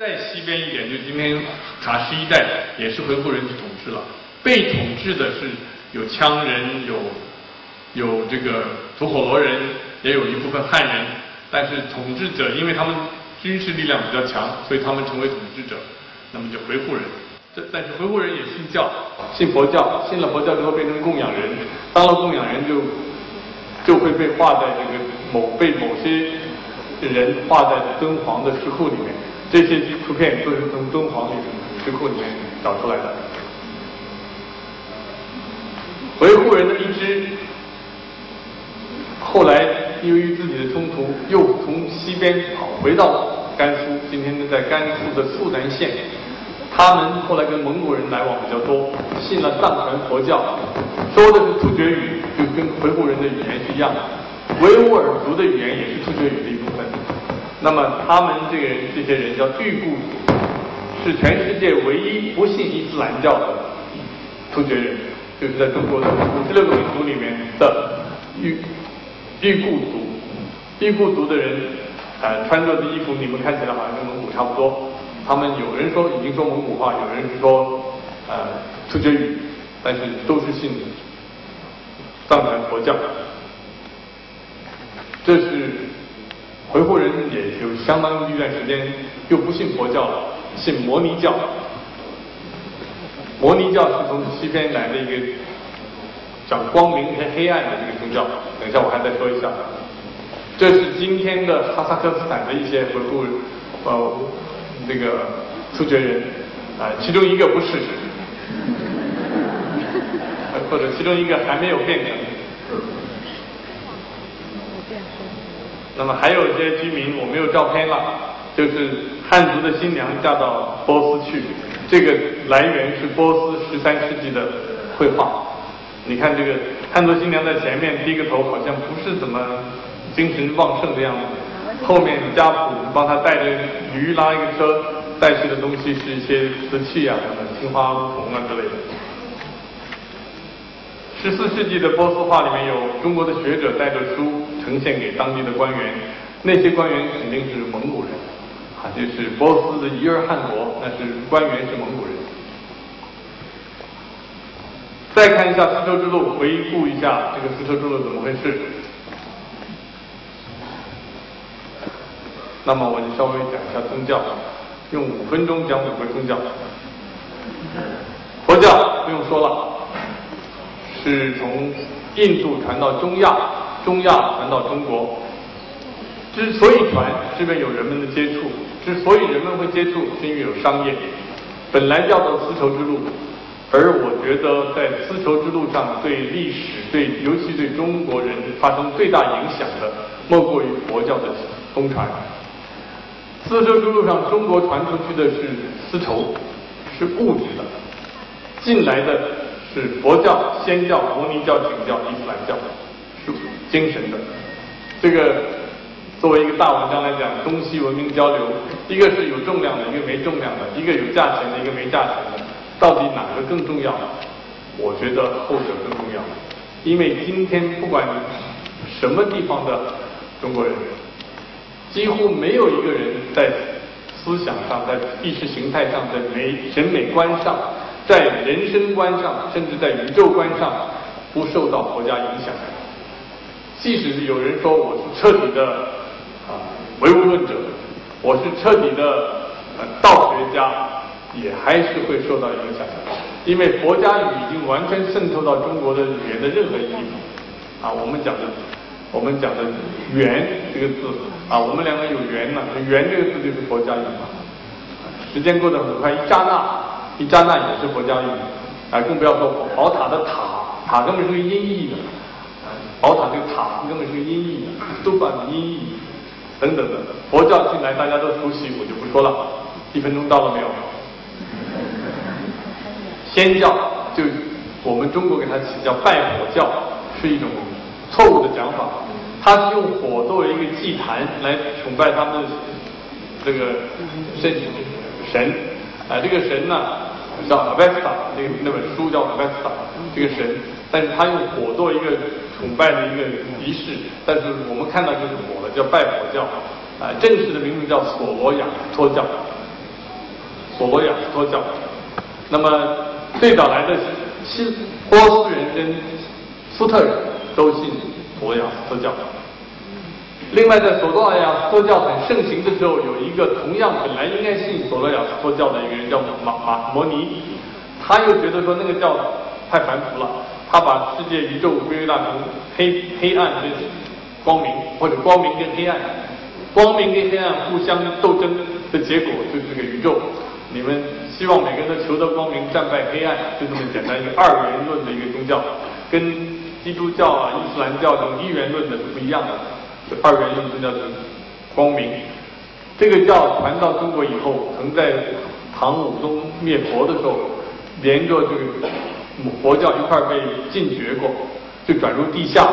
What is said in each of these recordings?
再西边一点，就今天卡什一带也是回鹘人去统治了。被统治的是有羌人，有有这个吐火罗人，也有一部分汉人。但是统治者，因为他们军事力量比较强，所以他们成为统治者，那么就回鹘人。这但是回鹘人也信教，信佛教，信了佛教之后变成供养人，当了供养人就就会被画在这个某被某些人画在敦煌的石窟里面。这些图片都是从敦煌里石窟里面找出来的。维护人的一支，后来由于自己的冲突，又从西边跑回到甘肃，今天呢在甘肃。的肃南县。他们后来跟蒙古人来往比较多，信了藏传佛教，说的是突厥语，就跟回鹘人的语言是一样的。维吾尔族的语言也是突厥语的一部。那么他们这个人这些人叫裕固族，是全世界唯一不信伊斯兰教的突厥人，就是在中国的五十六个民族。里面的裕裕固族。裕固族。的人，呃，穿着的衣服你们看起来好像跟蒙古差不多。他们有人说已经说蒙古话，有人说呃突厥语，但是都是信藏传佛教。这是。回鹘人也有相当一段时间又不信佛教了，信摩尼教。摩尼教是从西边来的一个讲光明和黑暗的这个宗教。等一下我还再说一下。这是今天的哈萨克斯坦的一些回鹘呃那个突厥人啊，其中一个不是，或者其中一个还没有变成。那么还有一些居民，我没有照片了，就是汉族的新娘嫁到波斯去，这个来源是波斯十三世纪的绘画。你看这个汉族新娘在前面低个头，好像不是怎么精神旺盛的样子。后面家仆帮她带着驴拉一个车，带去的东西是一些瓷器啊，什么青花铜啊之类的。十四世纪的波斯画里面有中国的学者带着书呈现给当地的官员，那些官员肯定是蒙古人，啊，就是波斯的伊尔汗国，那是官员是蒙古人。再看一下丝绸之路，回顾一下这个丝绸之路怎么回事。那么我就稍微讲一下宗教，用五分钟讲五个宗教。佛教不用说了。是从印度传到中亚，中亚传到中国。之所以传，是因为有人们的接触；之所以人们会接触，是因为有商业。本来叫做丝绸之路，而我觉得在丝绸之路上，对历史、对尤其对中国人发生最大影响的，莫过于佛教的东传。丝绸之路上，中国传出去的是丝绸，是物质的，进来的。是佛教、仙教、摩尼教、景教、伊斯兰教，是精神的。这个作为一个大文章来讲，东西文明交流，一个是有重量的，一个没重量的，一个有价钱的，一个没价钱的，到底哪个更重要？我觉得后者更重要，因为今天不管你什么地方的中国人，几乎没有一个人在思想上、在意识形态上、在美审美观上。在人生观上，甚至在宇宙观上，不受到国家影响。即使是有人说我是彻底的啊唯物论者，我是彻底的道学家，也还是会受到影响的。因为佛家语已经完全渗透到中国的语言的任何一地方。啊，我们讲的，我们讲的“缘”这个字，啊，我们两个有缘呢，“缘”这个字就是佛家语嘛。时间过得很快，一刹那。一刹那也是佛教语，啊，更不要说宝塔的塔，塔根本是个音译的，宝塔这个塔根本是个音译的，都把音译等等的。佛教进来大家都熟悉，我就不说了。一分钟到了没有？仙教就我们中国给它起叫拜火教，是一种错误的讲法。它是用火作为一个祭坛来崇拜他们的这个神神，啊，这个神呢。叫阿维斯塔，那那本书叫阿维斯塔，这个神，但是他用火做一个崇拜的一个仪式，但是我们看到就是火了，叫拜火教，啊，正式的名字叫索罗亚托教，索罗亚托教。那么最早来的西波斯人跟斯特人都信索罗亚托教。另外，在索罗亚斯托教很盛行的时候，有一个同样本来应该信索罗亚斯托教的一个人叫马马摩尼，他又觉得说那个教太繁复了，他把世界宇宙归纳成黑黑暗跟光明，或者光明跟黑暗，光明跟黑暗互相斗争的结果就是这个宇宙。你们希望每个人都求得光明，战败黑暗，就这么简单一个二元论的一个宗教，跟基督教啊、伊斯兰教这种一元论的是不一样的。这二元论宗教是光明，这个教传到中国以后，曾在唐武宗灭佛的时候，连着这个佛教一块被禁绝过，就转入地下，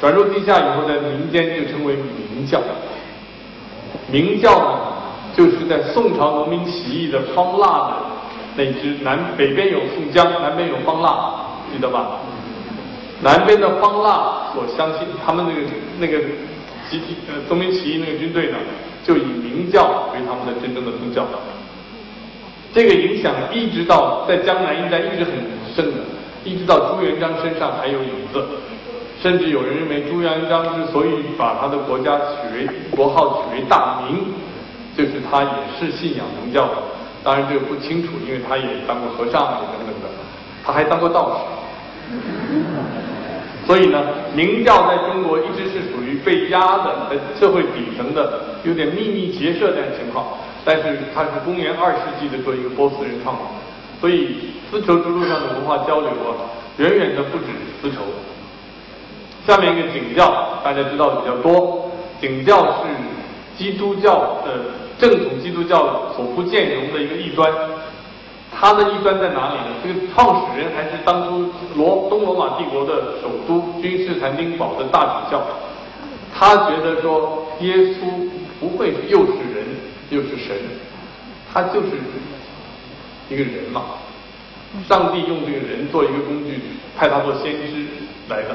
转入地下以后，在民间就称为明教。明教呢，就是在宋朝农民起义的方腊的那支南北边有宋江，南边有方腊，记得吧？南边的方腊所相信他们那个那个。集体呃，农民起义那个军队呢，就以明教为他们的真正的宗教。这个影响一直到在江南一带一直很盛的，一直到朱元璋身上还有影子。甚至有人认为朱元璋之所以把他的国家取为国号取为大明，就是他也是信仰明教的。当然这个不清楚，因为他也当过和尚啊等等的，他还当过道士。所以呢，明教在中国一直是属于被压的，在社会底层的，有点秘密结社这样情况。但是它是公元二世纪的做一个波斯人创的，所以丝绸之路上的文化交流啊，远远的不止丝绸。下面一个景教，大家知道的比较多，景教是基督教的正统基督教所不兼容的一个异端。他的异端在哪里呢？这个创始人还是当初罗东罗马帝国的首都君士坦丁堡的大主教。他觉得说耶稣不会又是人又是神，他就是一个人嘛。上帝用这个人做一个工具，派他做先知来的。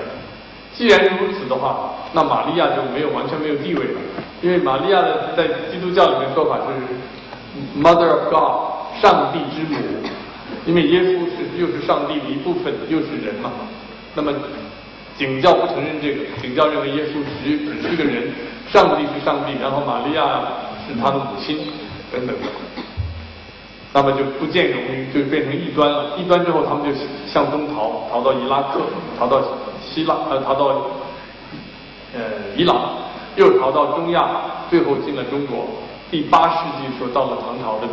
既然如此的话，那玛利亚就没有完全没有地位了，因为玛利亚的在基督教里面说法是 Mother of God。上帝之母，因为耶稣是又是上帝的一部分，又是人嘛。那么景教不承认这个，景教认为耶稣只只是个人，上帝是上帝，然后玛利亚是他的母亲等等。那么就不见容于，就变成异端了。异端之后，他们就向东逃，逃到伊拉克，逃到希腊，呃，逃到呃伊朗，又逃到中亚，最后进了中国。第八世纪时候到了唐朝的。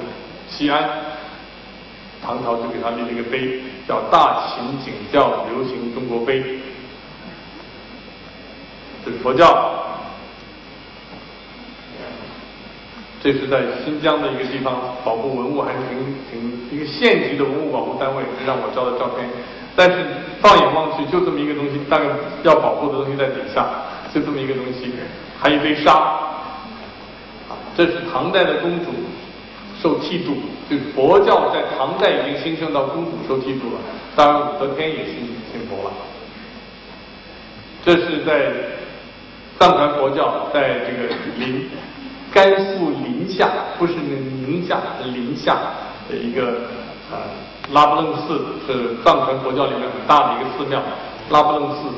西安，唐朝就给他立了一个碑，叫“大秦景教流行中国碑”，这是佛教。这是在新疆的一个地方，保护文物还是挺挺一个县级的文物保护单位，让我照的照片。但是放眼望去，就这么一个东西，大概要保护的东西在底下，就这么一个东西，还一堆沙。这是唐代的公主。受剃度，就佛教在唐代已经兴盛到公主受剃度了，当然武则天也信信佛了。这是在藏传佛教在这个临甘肃临夏，不是宁夏，临夏的一个呃拉卜楞寺，是藏传佛教里面很大的一个寺庙。拉卜楞寺，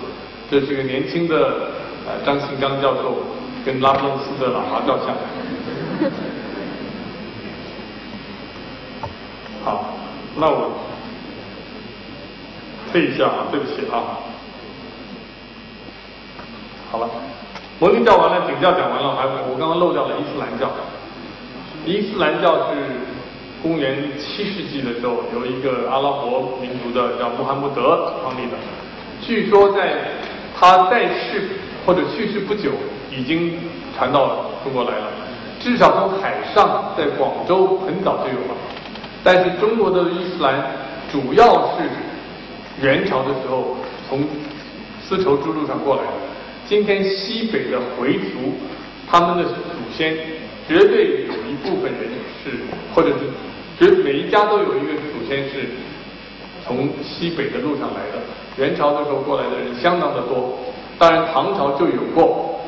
这是个年轻的呃张信刚教授跟拉卜楞寺的喇嘛照相。好，那我退一下啊，对不起啊。好了，摩尼教完了，景教讲完了，还我刚刚漏掉了伊斯兰教。伊斯兰教是公元七世纪的时候，由一个阿拉伯民族的叫穆罕默德创立的。据说在他在世或者去世不久，已经传到中国来了。至少从海上，在广州很早就有了。但是中国的伊斯兰主要是元朝的时候从丝绸之路上过来的。今天西北的回族，他们的祖先绝对有一部分人是，或者是绝每一家都有一个祖先是从西北的路上来的。元朝的时候过来的人相当的多，当然唐朝就有过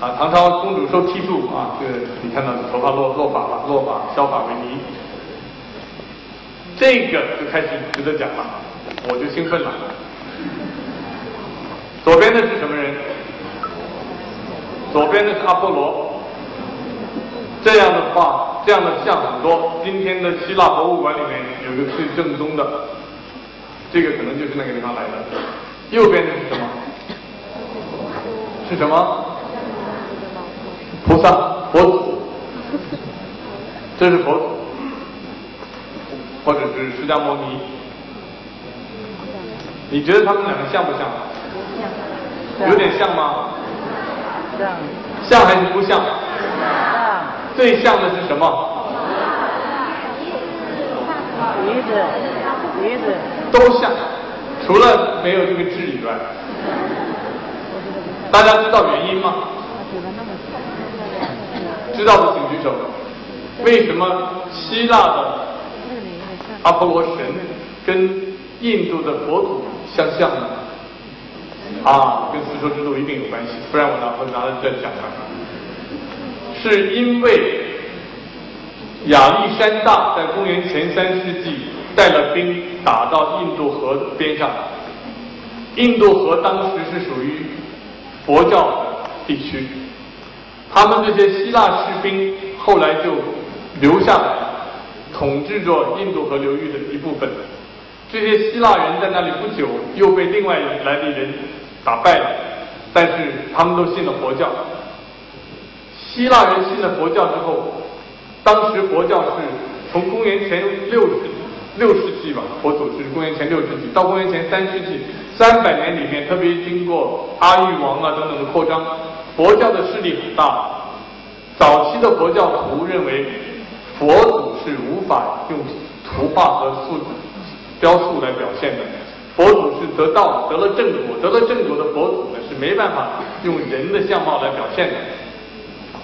啊。唐朝公主受剃度啊，这个你看到头发落落发了，落发削发为尼。这个就开始值得讲了，我就兴奋了。左边的是什么人？左边的是阿波罗。这样的话，这样的像很多。今天的希腊博物馆里面有一个最正宗的，这个可能就是那个地方来的。右边的是什么？是什么？菩萨，佛祖。这是佛祖，或者是释迦牟尼。你觉得他们两个像不像？像有点像吗？像。像还是不像？像。最像的是什么？鼻子，鼻子。都像，除了没有这个痣以外。大家知道原因吗？知道的请举手。为什么希腊的阿波罗神跟印度的佛祖相像呢？啊，跟丝绸之路一定有关系，不然我哪会拿着这讲呢？是因为亚历山大在公元前三世纪带了兵打到印度河边上，印度河当时是属于佛教地区，他们这些希腊士兵后来就。留下来了统治着印度河流域的一部分。这些希腊人在那里不久又被另外来的人打败了，但是他们都信了佛教。希腊人信了佛教之后，当时佛教是从公元前六世六世纪吧，佛祖是公元前六世纪到公元前三世纪三百年里面，特别经过阿育王啊等等的扩张，佛教的势力很大。早期的佛教徒认为。佛祖是无法用图画和塑雕塑来表现的，佛祖是得道得了正果，得了正果的佛祖呢是没办法用人的相貌来表现的，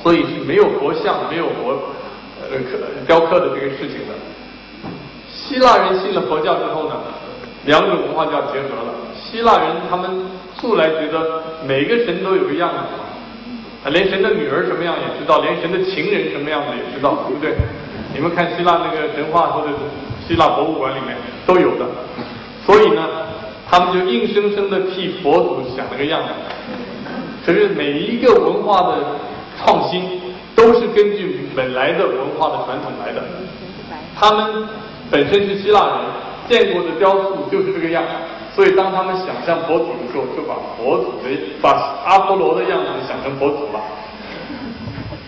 所以是没有佛像、没有佛呃刻雕刻的这个事情的。希腊人信了佛教之后呢，两种文化就要结合了。希腊人他们素来觉得每个神都有个样子，连神的女儿什么样也知道，连神的情人什么样子也知道，对不对？你们看希腊那个神话或者希腊博物馆里面都有的，所以呢，他们就硬生生的替佛祖想了个样子。可是每一个文化的创新都是根据本来的文化的传统来的。他们本身是希腊人，见过的雕塑就是这个样，所以当他们想象佛祖的时候，就把佛祖的把阿波罗的样子想成佛祖了。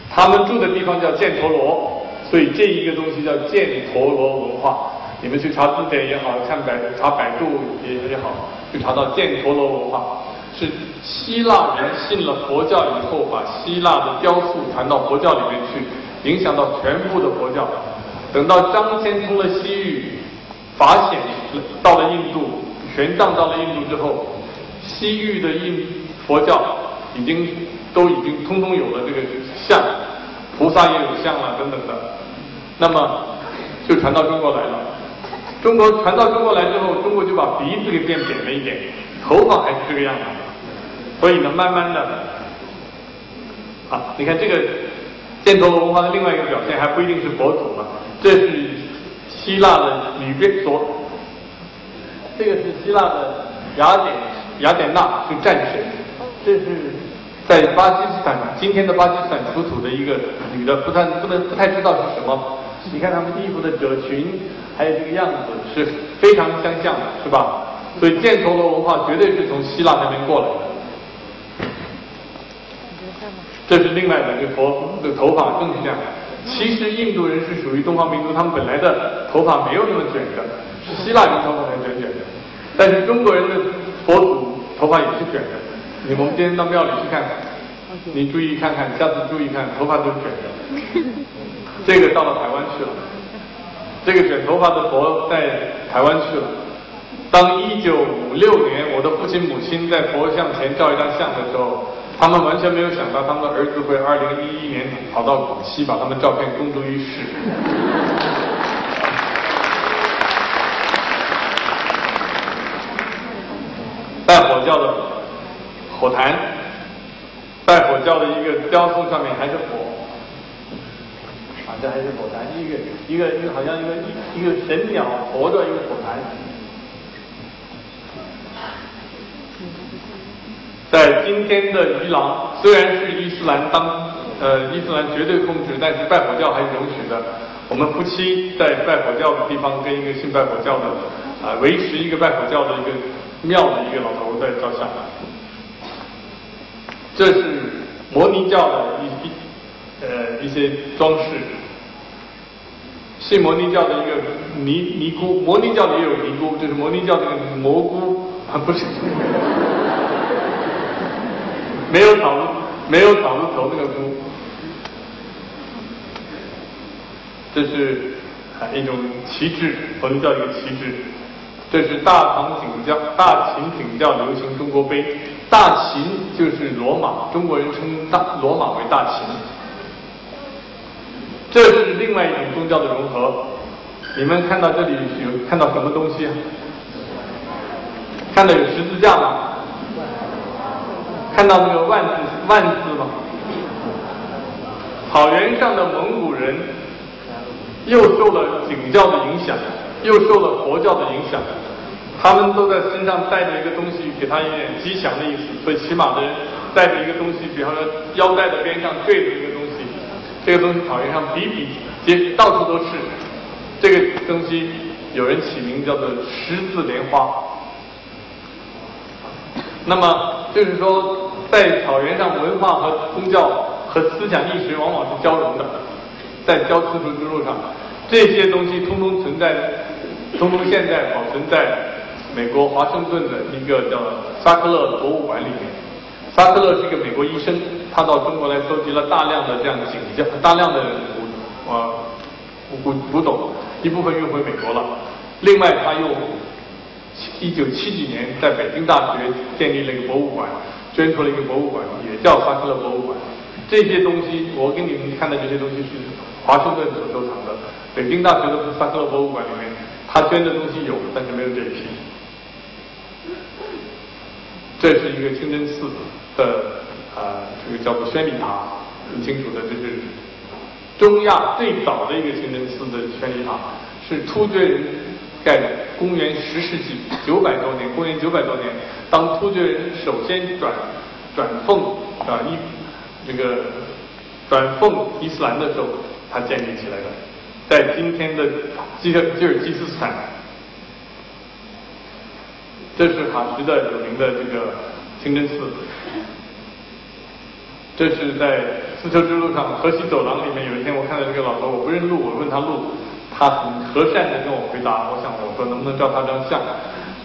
他们住的地方叫犍陀罗。所以这一个东西叫犍陀罗文化，你们去查字典也好看百查百度也也好，就查到犍陀罗文化是希腊人信了佛教以后，把希腊的雕塑传到佛教里面去，影响到全部的佛教。等到张骞通了西域，法显到了印度，玄奘到了印度之后，西域的印佛教已经都已经通通有了这个像。菩萨也有像啊，等等的，那么就传到中国来了。中国传到中国来之后，中国就把鼻子给变扁了一点，头发还是这个样子。所以呢，慢慢的，啊，你看这个犍陀罗文化的另外一个表现，还不一定是佛祖了，这是希腊的女边所，这个是希腊的雅典雅典娜，是战神，这是。在巴基斯坦，今天的巴基斯坦出土的一个女的，不太不能不太知道是什么。你看他们衣服的褶裙，还有这个样子，是非常相像的，是吧？所以犍陀罗文化绝对是从希腊那边过来的。这是另外两个佛的头发更是这样。其实印度人是属于东方民族，他们本来的头发没有那么卷的，是希腊人头发才卷卷的。但是中国人的佛祖头发也是卷的。你们今天到庙里去看看，你注意看看，下次注意看，头发都是卷的。这个到了台湾去了，这个卷头发的佛在台湾去了。当一九五六年我的父亲母亲在佛像前照一张相的时候，他们完全没有想到他们的儿子会二零一一年跑到广西把他们照片公诸于世。拜火教的。火坛，拜火教的一个雕塑上面还是火，这，还是火坛，一个一个一个好像一个一一个神鸟活着一个火坛。在今天的伊朗，虽然是伊斯兰当呃伊斯兰绝对控制，但是拜火教还是容许的。我们夫妻在拜火教的地方跟一个信拜火教的啊维持一个拜火教的一个庙的一个老头在照相。这是摩尼教的一一呃一些装饰。信摩尼教的一个尼尼姑，摩尼教里也有尼姑，就是摩尼教这个蘑菇啊不是。没有草，没有草字头那个菇，这是啊一种旗帜，我们叫一个旗帜。这是大唐景教、大秦景教流行中国碑，大秦就是罗马，中国人称大罗马为大秦。这是另外一种宗教的融合。你们看到这里有看到什么东西？看到有十字架吗？看到那个万字万字吗？草原上的蒙古人又受了景教的影响，又受了佛教的影响，他们都在身上带着一个东西，给他一点吉祥的意思。所以骑马的人带着一个东西，比方说腰带的边上坠着一个，这个东西草原上比比皆到处都是。这个东西有人起名叫做十字莲花。那么就是说，在草原上，文化和宗教和思想意识往往是交融的，在交丝绸之路上，这些东西通通存在，通通现在保存在美国华盛顿的一个叫萨克勒博物馆里面。萨克勒是一个美国医生，他到中国来收集了大量的这样景教、大量的古呃古古董，一部分运回美国了，另外他又。一九七几年，在北京大学建立了一个博物馆，捐出了一个博物馆，也叫萨克勒博物馆。这些东西，我给你们看的这些东西是华盛顿所收藏的。北京大学的萨克勒博物馆里面，他捐的东西有，但是没有这一批。这是一个清真寺的啊，这个叫做宣礼塔，很清楚的，这是中亚最早的一个清真寺的宣礼塔，是突厥人。盖的，公元十世纪九百多年，公元九百多年，当突厥人首先转转奉啊伊这个转奉伊斯兰的时候，他建立起来的，在今天的基尔吉尔吉斯斯坦，这是哈什的有名的这个清真寺，这是在丝绸之路上河西走廊里面，有一天我看到这个老头，我不认路，我问他路。他很和善的跟我回答，我想我说能不能照他张相，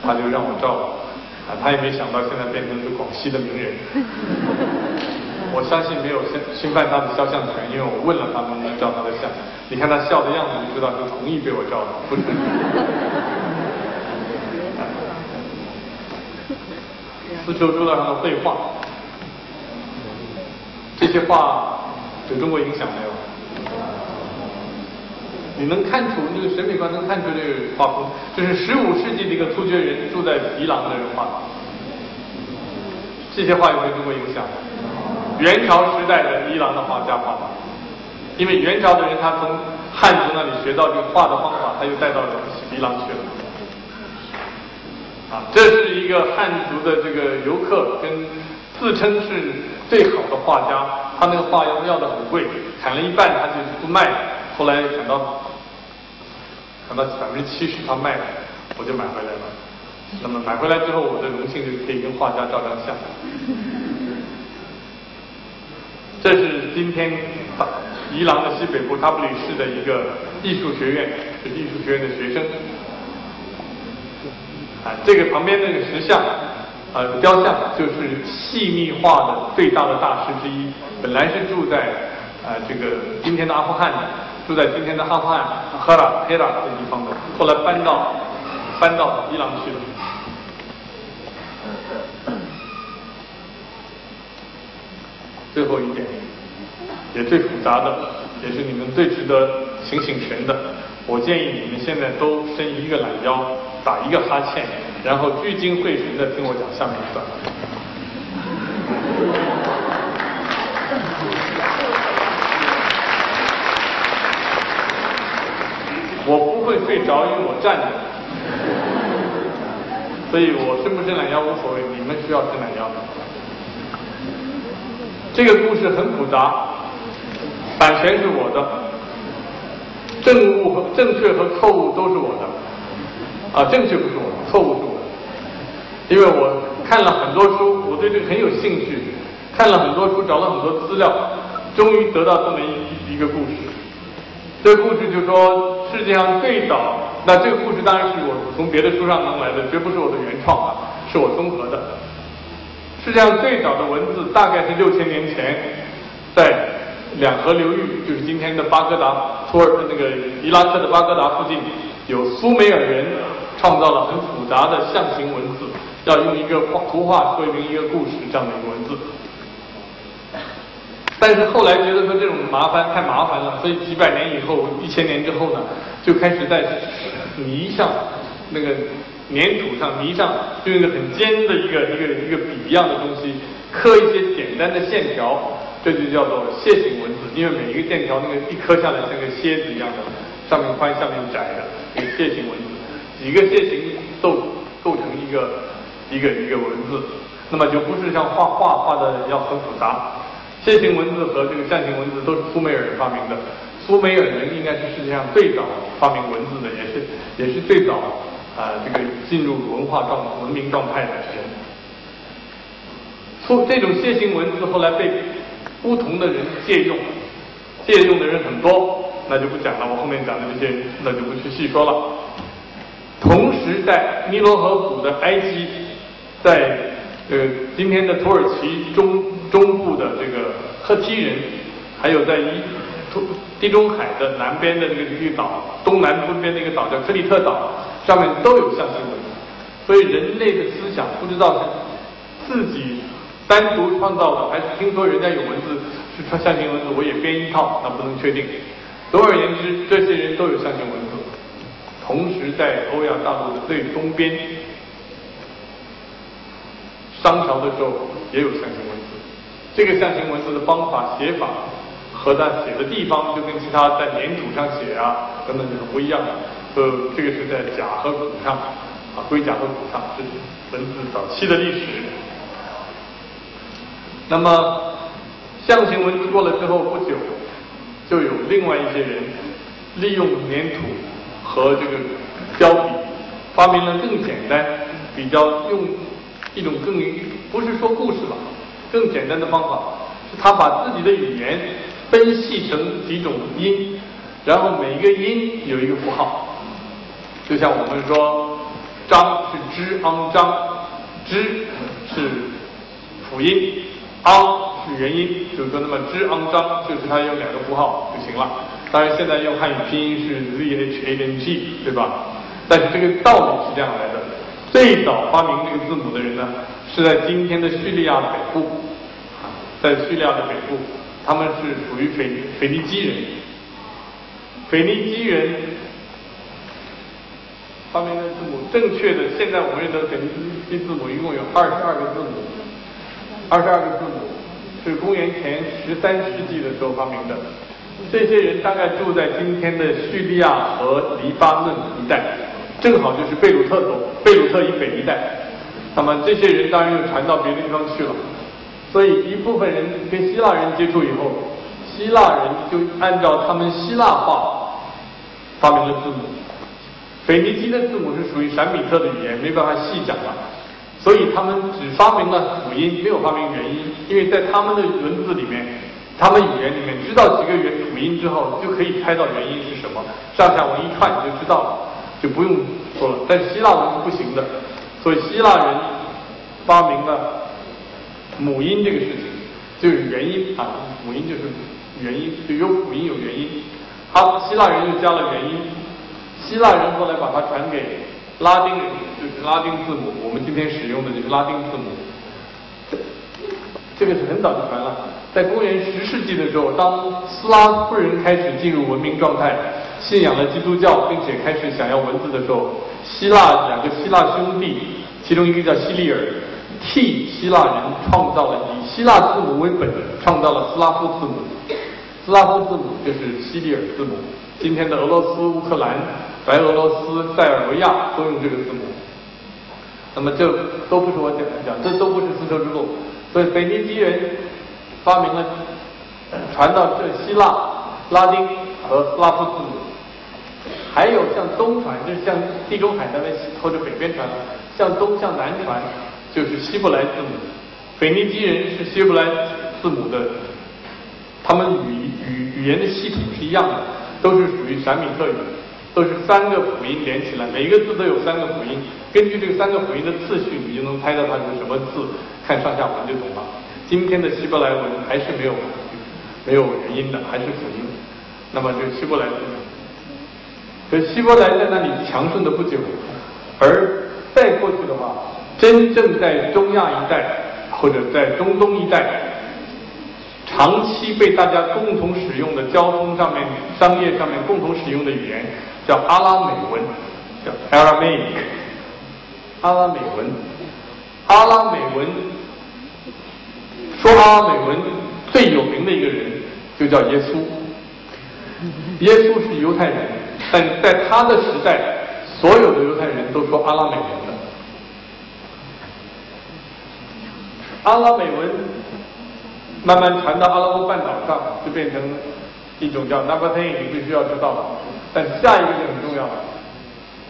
他就让我照，啊，他也没想到现在变成是广西的名人，我相信没有侵侵犯他的肖像权，因为我问了他能不能照他的相，你看他笑的样子就知道是同意被我照的，不是。丝绸之路上的绘画，这些画对中国影响没有？你能看出这个审美观，能看出这个画风，这是十五世纪的一个突厥人住在伊朗的人画的。这些画有没有中国影响？元朝时代的伊朗的画家画的，因为元朝的人他从汉族那里学到这个画的方法，他又带到了伊朗去了。啊，这是一个汉族的这个游客，跟自称是最好的画家，他那个画要要的很贵，砍了一半他就不卖，后来砍到。砍到百分之七十他卖了，我就买回来了。那么买回来之后，我的荣幸就可以跟画家照张相。这是今天伊朗的西北部塔布里市的一个艺术学院，是艺术学院的学生。啊，这个旁边那个石像，呃，雕像就是细密画的最大的大师之一，本来是住在呃这个今天的阿富汗的。住在今天的阿富汗赫拉黑拉这地方的，后来搬到搬到伊朗去了。最后一点，也最复杂的，也是你们最值得醒醒神的。我建议你们现在都伸一个懒腰，打一个哈欠，然后聚精会神的听我讲下面一段。我不会睡着，因为我站着。所以我伸不伸懒腰无所谓，你们需要伸懒腰。这个故事很复杂，版权是我的，正误和正确和错误都是我的，啊，正确不是我，错误是我，因为我看了很多书，我对这个很有兴趣，看了很多书，找了很多资料，终于得到这么一一个故事。这个故事就说世界上最早，那这个故事当然是我从别的书上弄来的，绝不是我的原创啊，是我综合的。世界上最早的文字大概是六千年前，在两河流域，就是今天的巴格达、土耳那个伊拉克的巴格达附近，有苏美尔人创造了很复杂的象形文字，要用一个画图画说明一个故事这样的一个文字。但是后来觉得说这种麻烦太麻烦了，所以几百年以后，一千年之后呢，就开始在泥上那个。粘土上、泥上，用一个很尖的一个一个一个笔一样的东西，刻一些简单的线条，这就叫做楔形文字。因为每一个线条那个一刻下来像个蝎子一样的，上面宽下面窄的一个楔形文字，几个楔形构构成一个一个一个文字，那么就不是像画画画的要很复杂。楔形文字和这个象形文字都是苏美尔人发明的，苏美尔人应该是世界上最早发明文字的，也是也是最早。啊，这个进入文化状文明状态的人，出这种楔形文字后来被不同的人借用，借用的人很多，那就不讲了。我后面讲的这些，那就不去细说了。同时，在尼罗河谷的埃及，在呃今天的土耳其中中部的这个赫梯人，还有在一土地中海的南边的这个一个岛，东南部边的一个岛叫克里特岛。上面都有象形文字，所以人类的思想不知道是自己单独创造的，还是听说人家有文字是穿象形文字，我也编一套，那不能确定。总而言之，这些人都有象形文字。同时，在欧亚大陆的最东边，商朝的时候也有象形文字。这个象形文字的方法、写法和它写的地方，就跟其他在粘土上写啊等等是不一样的。呃，这个是在甲和骨上，啊，龟甲和骨上是文字早期的历史。那么象形文字过了之后不久，就有另外一些人利用粘土和这个胶笔，发明了更简单、比较用一种更不是说故事吧，更简单的方法，是他把自己的语言分析成几种音，然后每一个音有一个符号。就像我们说，张是之昂张，之是辅音，昂是元音，就是说那么之昂张就是它有两个符号就行了。当然现在用汉语拼音是 z h a n g，对吧？但是这个道理是这样来的。最早发明这个字母的人呢，是在今天的叙利亚北部，在叙利亚的北部，他们是属于腓腓尼基人，腓尼基人。发明的字母，正确的，现在我们认得腓尼基字母一共有二十二个字母，二十二个字母是公元前十三世纪的时候发明的。这些人大概住在今天的叙利亚和黎巴嫩一带，正好就是贝鲁特走贝鲁特以北一带。那么这些人当然又传到别的地方去了，所以一部分人跟希腊人接触以后，希腊人就按照他们希腊话发明了字母。腓尼基的字母是属于闪米特的语言，没办法细讲了，所以他们只发明了辅音，没有发明元音，因为在他们的文字里面，他们语言里面知道几个元辅音之后，就可以猜到元音是什么，上下文一串你就知道了，就不用说了。但希腊文是不行的，所以希腊人发明了母音这个事情，就是元音啊，母音就是元音，就有辅音有元音，好，希腊人又加了元音。希腊人后来把它传给拉丁人，就是拉丁字母。我们今天使用的就是拉丁字母。这个是很早就传了，在公元十世纪的时候，当斯拉夫人开始进入文明状态，信仰了基督教，并且开始想要文字的时候，希腊两个希腊兄弟，其中一个叫希利尔，替希腊人创造了以希腊字母为本，创造了斯拉夫字母。斯拉夫字母就是希利尔字母。今天的俄罗斯、乌克兰、白俄罗斯、塞尔维亚都用这个字母。那么这都不是我讲讲，这都不是丝绸之路。所以腓尼基人发明了传到这希腊拉丁和斯拉夫字母，还有向东传，就是向地中海那边或者北边传，向东向南传就是希伯来字母。腓尼基人是希伯来字母的，他们语语语言的系统是一样的，都是属于闪米特语。都是三个辅音连起来，每一个字都有三个辅音。根据这三个辅音的次序，你就能猜到它是什么字，看上下文就懂了。今天的希伯来文还是没有没有元音的，还是辅音。那么这个希伯来字，可希伯来在那里强盛的不久，而再过去的话，真正在中亚一带或者在中东一带。长期被大家共同使用的交通上面、商业上面共同使用的语言叫阿拉美文，叫 Aramaic。阿拉美文，阿拉美文，说阿拉美文最有名的一个人就叫耶稣。耶稣是犹太人，但在他的时代，所有的犹太人都说阿拉美文的。阿拉美文。慢慢传到阿拉伯半岛上，就变成一种叫 n a b a t e 你必须要知道的。但下一个就很重要了，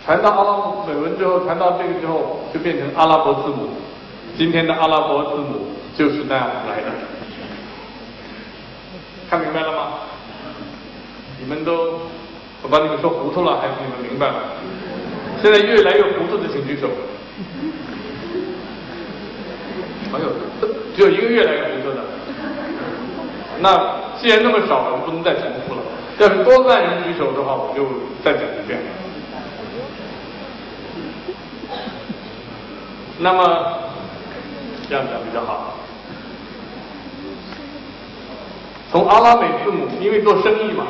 传到阿拉伯美文之后，传到这个之后，就变成阿拉伯字母。今天的阿拉伯字母就是那样来的。看明白了吗？你们都，我把你们说糊涂了，还是你们明白了？现在越来越糊涂的，请举手。哎呦，只有一个越来越糊涂的。那既然那么少，我不能再重复了。要是多万人举手的话，我就再讲一遍。那么这样讲比较好。从阿拉美字母，因为做生意嘛，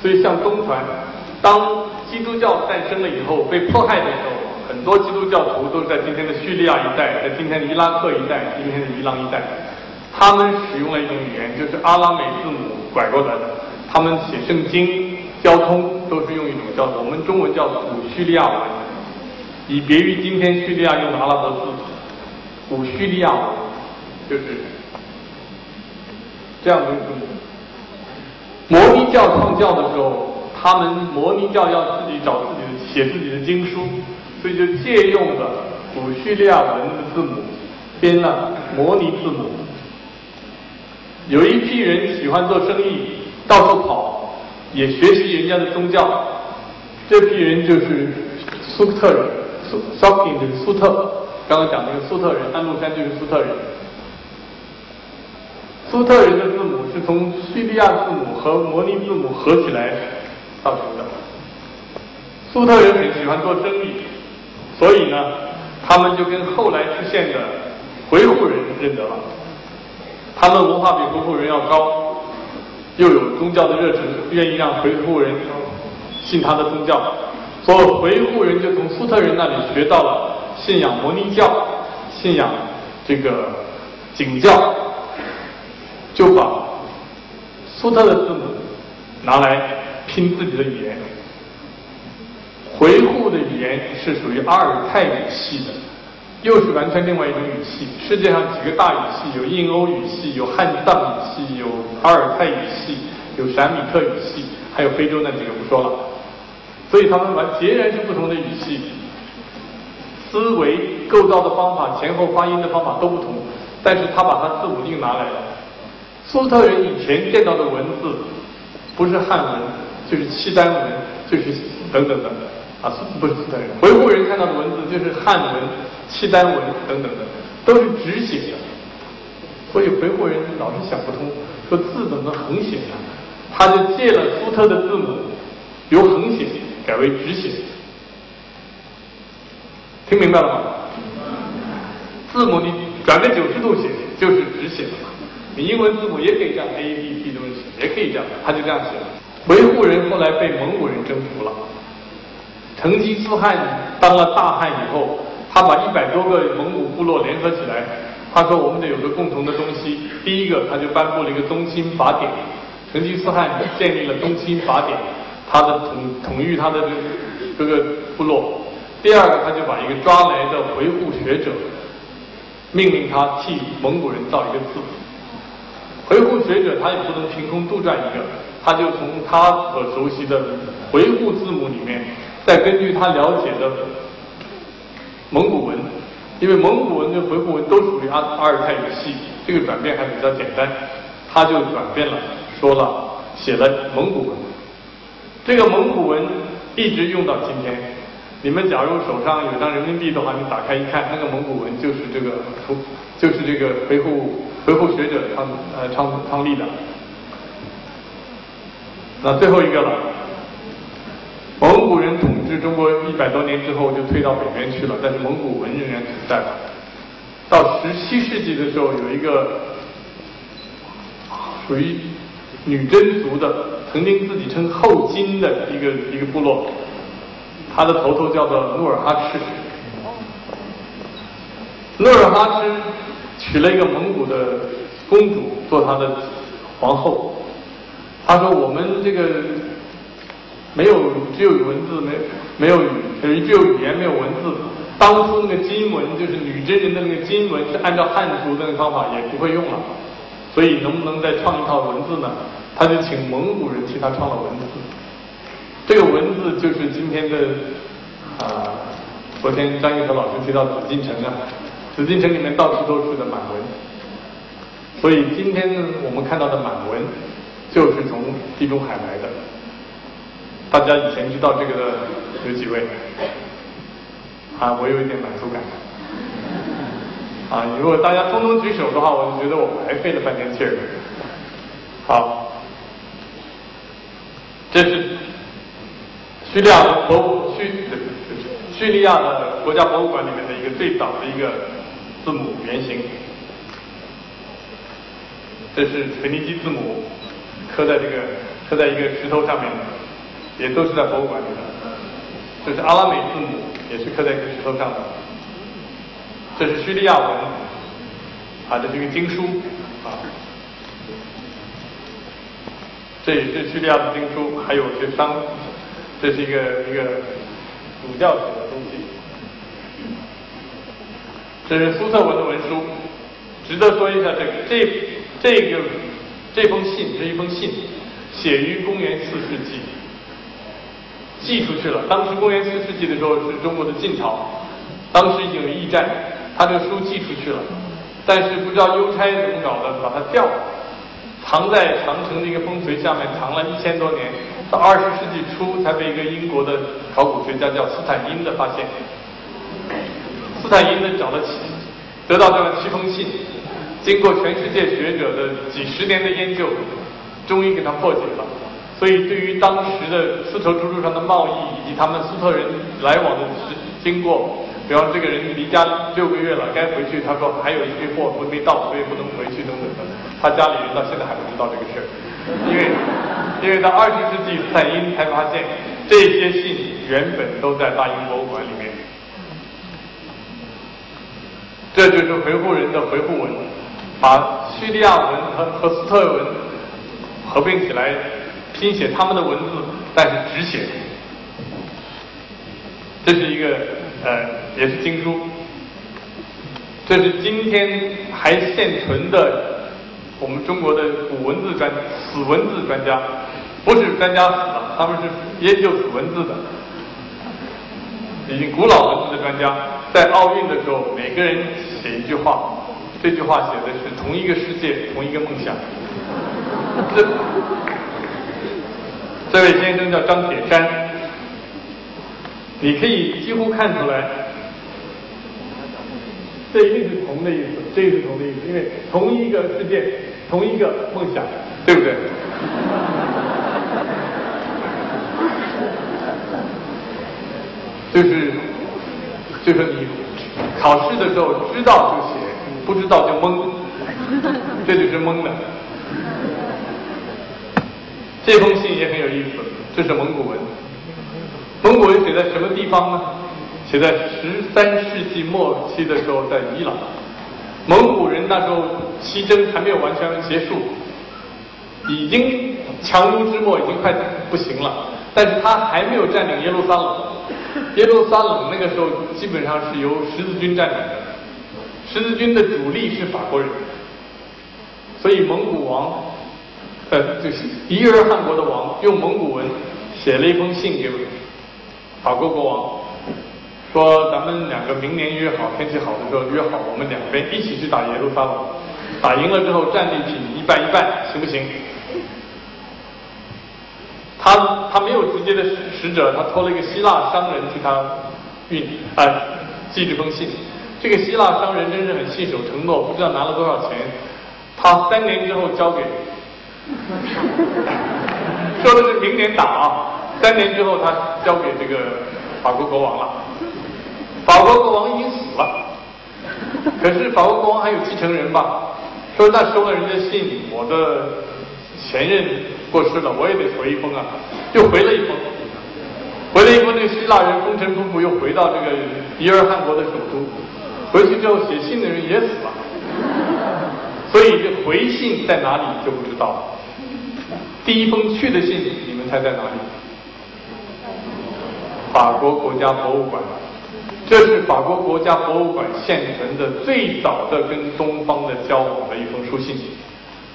所以向东传。当基督教诞生了以后，被迫害的时候，很多基督教徒都是在今天的叙利亚一带，在今天的伊拉克一带，今天的伊朗一带。他们使用了一种语言，就是阿拉美字母拐过来的。他们写圣经、交通都是用一种叫做我们中文叫古叙利亚文，以别于今天叙利亚用的阿拉伯字。古叙利亚文就是这样的字母。摩尼教创教的时候，他们摩尼教要自己找自己的写自己的经书，所以就借用了古叙利亚文的字母，编了摩尼字母。有一批人喜欢做生意，到处跑，也学习人家的宗教。这批人就是苏克特人，苏苏丁就是苏特。刚刚讲那个苏特人，安禄山就是苏特人。苏特人的字母是从叙利亚字母和摩尼字母合起来造成的。苏特人很喜欢做生意，所以呢，他们就跟后来出现的回鹘人认得了。他们文化比回鹘人要高，又有宗教的热忱，愿意让回鹘人信他的宗教，所以回鹘人就从苏特人那里学到了信仰摩尼教，信仰这个景教，就把苏特的字母拿来拼自己的语言。回鹘的语言是属于阿尔泰语系的。又是完全另外一种语系。世界上几个大语系，有印欧语系，有汉藏语系，有阿尔泰语系，有闪米特语系，还有非洲那几个不说了。所以他们完截然是不同的语系，思维构造的方法、前后发音的方法都不同。但是他把他字母定拿来了。苏特人以前见到的文字，不是汉文，就是契丹文，就是等等等等。啊，不是苏特人，回鹘人看到的文字就是汉文。契丹文等等的都是直写的，所以回鹘人老是想不通，说字怎么横写呢？他就借了苏特的字母，由横写改为直写。听明白了吗？字母你转个九十度写就是直写的嘛。你英文字母也可以这样 A B C 东西也可以这样，他就这样写了。回鹘人后来被蒙古人征服了，成吉思汗当了大汗以后。他把一百多个蒙古部落联合起来，他说我们得有个共同的东西。第一个，他就颁布了一个宗亲法典。成吉思汗建立了宗亲法典，他的统统御他的这个部落。第二个，他就把一个抓来的维护学者，命令他替蒙古人造一个字。维护学者他也不能凭空杜撰一个，他就从他所熟悉的维护字母里面，再根据他了解的蒙古文，因为蒙古文跟回鹘文都属于阿阿尔泰语系，这个转变还比较简单，他就转变了，说了写了蒙古文。这个蒙古文一直用到今天。你们假如手上有张人民币的话，你打开一看，那个蒙古文就是这个，就是这个维护维护学者创呃创创立的。那最后一个了，蒙古人统治中国一百多年之后就退到北边去了，但是蒙古文仍然存在。到十七世纪的时候，有一个属于女真族的，曾经自己称后金的一个一个部落。他的头头叫做努尔哈赤，努尔哈赤娶了一个蒙古的公主做他的皇后。他说：“我们这个没有只有文字，没没有语，只有语言没有文字。当初那个金文就是女真人的那个金文是按照汉族的那个方法也不会用了，所以能不能再创一套文字呢？他就请蒙古人替他创了文字。”这个文字就是今天的啊，昨天张玉和老师提到紫禁城啊，紫禁城里面到处都是的满文，所以今天我们看到的满文就是从地中海来的。大家以前知道这个的有几位？啊，我有一点满足感。啊，如果大家通通举手的话，我就觉得我白费了半天劲儿。好，这是。叙利亚博物叙叙利亚的国家博物馆里面的一个最早的一个字母原型，这是腓尼基字母，刻在这个刻在一个石头上面的，也都是在博物馆里的。这是阿拉美字母，也是刻在一个石头上的。这是叙利亚文，啊，这是一个经书，啊，这也是叙利亚的经书，还有些商。这是一个一个主教写的东西，这是苏特文的文书，值得说一下。这个这这个这封信是一封信，写于公元四世纪，寄出去了。当时公元四世纪的时候是中国的晋朝，当时已经有驿站，他这个书寄出去了，但是不知道邮差怎么搞的，把它掉了，藏在长城的一个风锤下面，藏了一千多年。到二十世纪初，才被一个英国的考古学家叫斯坦因的发现。斯坦因呢找了七，得到这样七封信，经过全世界学者的几十年的研究，终于给他破解了。所以，对于当时的丝绸之路上的贸易以及他们粟特人来往的经过，比方这个人离家六个月了，该回去，他说还有一批货还没到，所以不能回去等等的。他家里人到现在还不知道这个事儿，因为。因为到二十世纪，斯坦因才发现这些信原本都在大英博物馆里面。这就是回鹘人的回复文，把叙利亚文和和斯特文合并起来，拼写他们的文字，但是只写。这是一个呃，也是经书。这是今天还现存的。我们中国的古文字专死文字专家，不是专家死了，他们是研究死文字的，已经古老文字的专家，在奥运的时候，每个人写一句话，这句话写的是同一个世界，同一个梦想。这这位先生叫张铁山，你可以几乎看出来，这一定是同的意思，这是同的意思，因为同一个世界。同一个梦想，对不对？就是，就是你考试的时候知道就写，不知道就蒙，这就是蒙的。这封信也很有意思，这是蒙古文。蒙古文写在什么地方呢？写在十三世纪末期的时候，在伊朗。蒙古人那时候西征还没有完全结束，已经强弩之末，已经快不行了。但是他还没有占领耶路撒冷。耶路撒冷那个时候基本上是由十字军占领的，十字军的主力是法国人，所以蒙古王，呃，就是伊尔汗国的王用蒙古文写了一封信给法国国王，说咱们两个明年约好，天气好的时候约好，我们两边一起去打耶路撒冷，打赢了之后战利品一半一半，行不行？他他没有直接的使使者，他托了一个希腊商人替他运啊寄这封信。这个希腊商人真是很信守承诺，不知道拿了多少钱。他三年之后交给，说的是明年打啊，三年之后他交给这个法国国王了。法国国王已经死了，可是法国国王还有继承人吧？说那收了人家信，我的前任。过世了，我也得回一封啊，就回了一封，回了一封。那个希腊人风尘仆仆又回到这个伊尔汗国的首都，回去之后写信的人也死了，所以这回信在哪里就不知道了。第一封去的信，你们猜在哪里？法国国家博物馆，这是法国国家博物馆现存的最早的跟东方的交往的一封书信。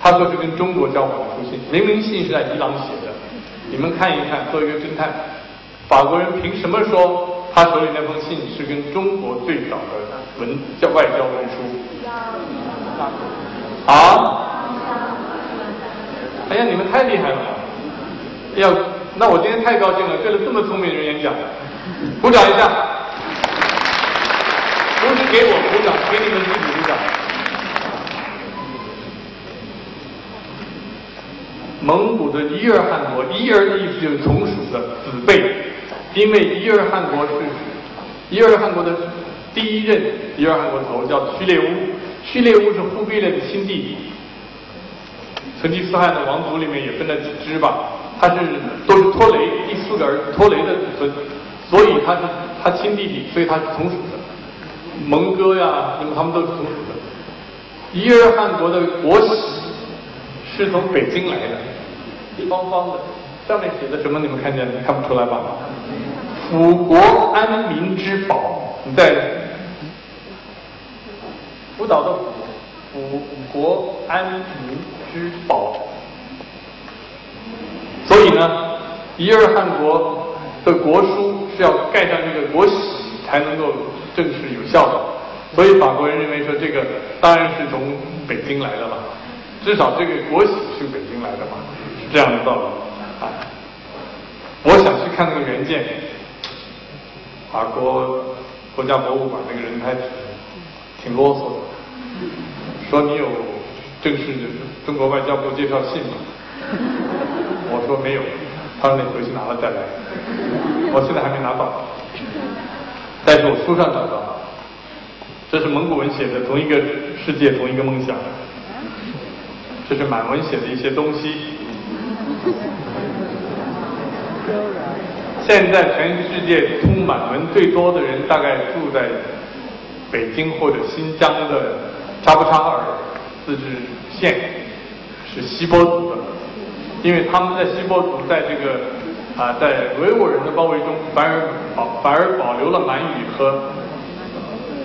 他说是跟中国交往的书信，明明信是在伊朗写的，你们看一看，做一个侦探，法国人凭什么说他手里那封信是跟中国最早的文叫外交文书？啊？哎呀，你们太厉害了！要那我今天太高兴了，对了这么聪明的人演讲，鼓掌一下，不是给我鼓掌，给你们自己鼓掌。蒙古的伊尔汗国，伊尔的意思就是从属的子辈，因为伊尔汗国是伊尔汗国的第一任伊尔汗国头叫屈烈乌，屈烈乌是忽必烈的亲弟弟，成吉思汗的王族里面也分了几支吧，他是都是托雷第四个儿子托雷的子孙，所以他是他亲弟弟，所以他是从属的，蒙哥呀，那么他们都是从属的。伊尔汗国的国玺是从北京来的。方方的，上面写的什么？你们看见看不出来吧？辅国安民之宝，你在辅导的辅国安民之宝。所以呢，伊尔汗国的国书是要盖上这个国玺才能够正式有效的。所以法国人认为说，这个当然是从北京来的了，至少这个国玺是北京来的嘛。这样的道理啊！我想去看那个原件，法国国家博物馆那个人还挺啰嗦的，说你有正式的中国外交部介绍信吗？我说没有，他说你回去拿了再来。我现在还没拿到，但是我书上找到了，这是蒙古文写的，同一个世界，同一个梦想。这是满文写的一些东西。现在全世界通满文最多的人，大概住在北京或者新疆的扎布查尔自治县，是锡伯族的，因为他们在锡伯族在这个啊在维吾尔人的包围中，反而保反而保留了满语和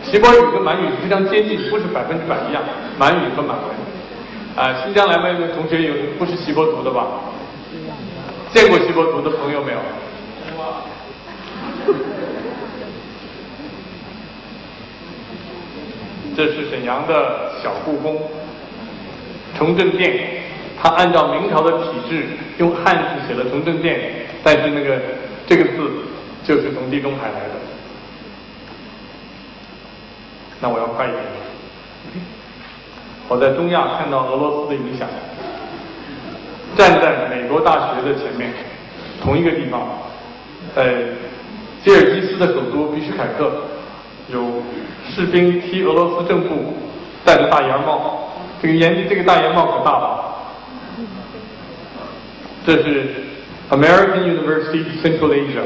锡伯语跟满语非常接近，不是百分之百一样，满语和满文。啊，新疆来的同学有不是锡伯族的吧？见过锡伯族的朋友没有？这是沈阳的小故宫，崇政殿。它按照明朝的体制，用汉字写了崇政殿，但是那个这个字就是从地中海来的。那我要快一点。我在中亚看到俄罗斯的影响。站在美国大学的前面，同一个地方，在吉尔吉斯的首都比什凯克，有士兵踢俄罗斯政府，戴着大檐帽，这个檐这个大檐帽可大了。这是 American University Central Asia，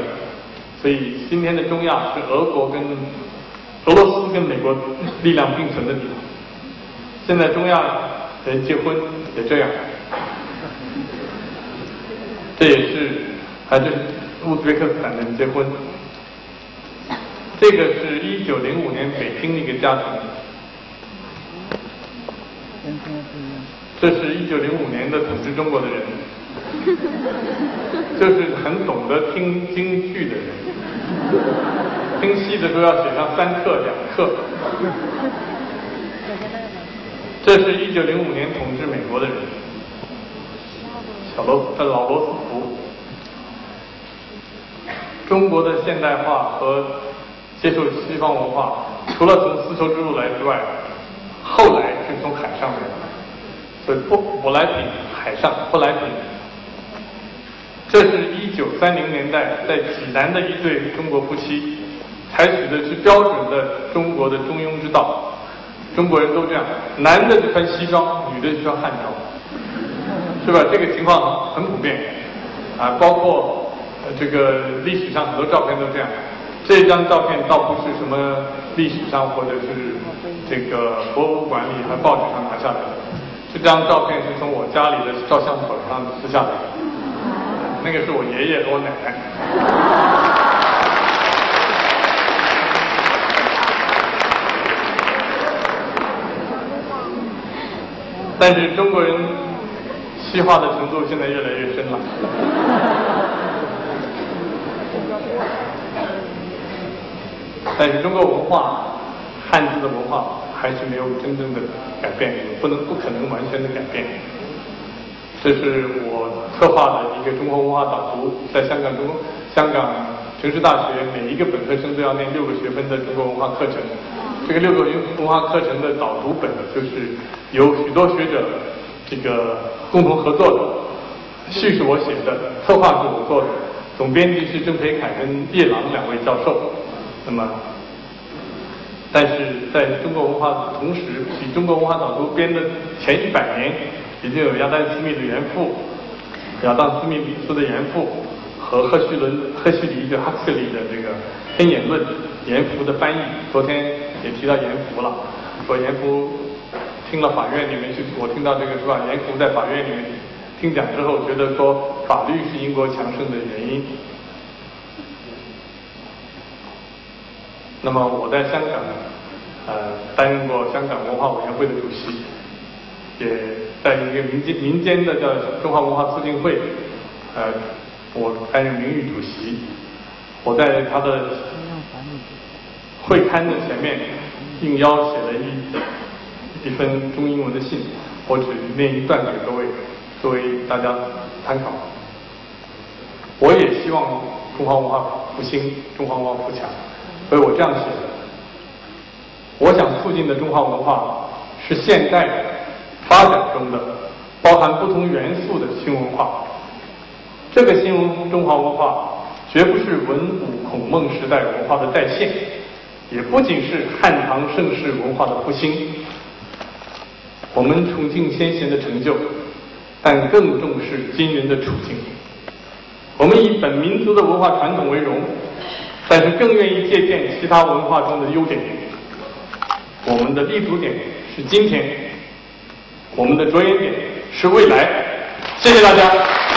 所以今天的中亚是俄国跟俄罗斯跟美国力量并存的地方。现在中亚人结婚也这样。这也是还是乌兹别克斯坦人结婚。这个是一九零五年北京的一个家庭，这是一九零五年的统治中国的人，就是很懂得听京剧的人，听戏的时候要写上三课两克。这是一九零五年统治美国的人，小罗呃老罗斯福。中国的现代化和接受西方文化，除了从丝绸之路来之外，后来是从海上来，所以不舶来品海上舶来品。这是一九三零年代在济南的一对中国夫妻，采取的是标准的中国的中庸之道。中国人都这样，男的就穿西装，女的就穿汉装，是吧？这个情况很普遍，啊，包括这个历史上很多照片都这样。这张照片倒不是什么历史上或者是这个博物馆里和报纸上拿下来的，这张照片是从我家里的照相本上撕下来的，那个是我爷爷和我奶奶。但是中国人西化的程度现在越来越深了。但是中国文化，汉字的文化还是没有真正的改变，不能不可能完全的改变。这是我策划的一个中国文化导读，在香港中香港城市大学每一个本科生都要念六个学分的中国文化课程。这个六个文化课程的导读本呢，就是由许多学者这个共同合作的，序是我写的，策划是我做的，总编辑是郑培凯跟叶朗两位教授。那么，但是在中国文化的同时，比中国文化导读编的前一百年，已经有亚当斯密的原父，亚当斯密里斯的原父和赫胥伦赫胥黎就哈克利的这个《天演论》严复的翻译，昨天。也提到严福了，说严福听了法院里面去，我听到这个是吧？严福在法院里面听讲之后，觉得说法律是英国强盛的原因。那么我在香港呃担任过香港文化委员会的主席，也在一个民间民间的叫中华文化促进会，呃，我担任名誉主席，我在他的。会刊的前面应邀写了一一份中英文的信，我只念一段给各位作为大家参考。我也希望中华文化复兴，中华文化富强，所以我这样写的。我想促进的中华文化是现代发展中的包含不同元素的新文化。这个新文中华文化绝不是文武孔孟时代文化的再现。也不仅是汉唐盛世文化的复兴，我们崇敬先贤的成就，但更重视今人的处境。我们以本民族的文化传统为荣，但是更愿意借鉴其他文化中的优点。我们的立足点是今天，我们的着眼点是未来。谢谢大家。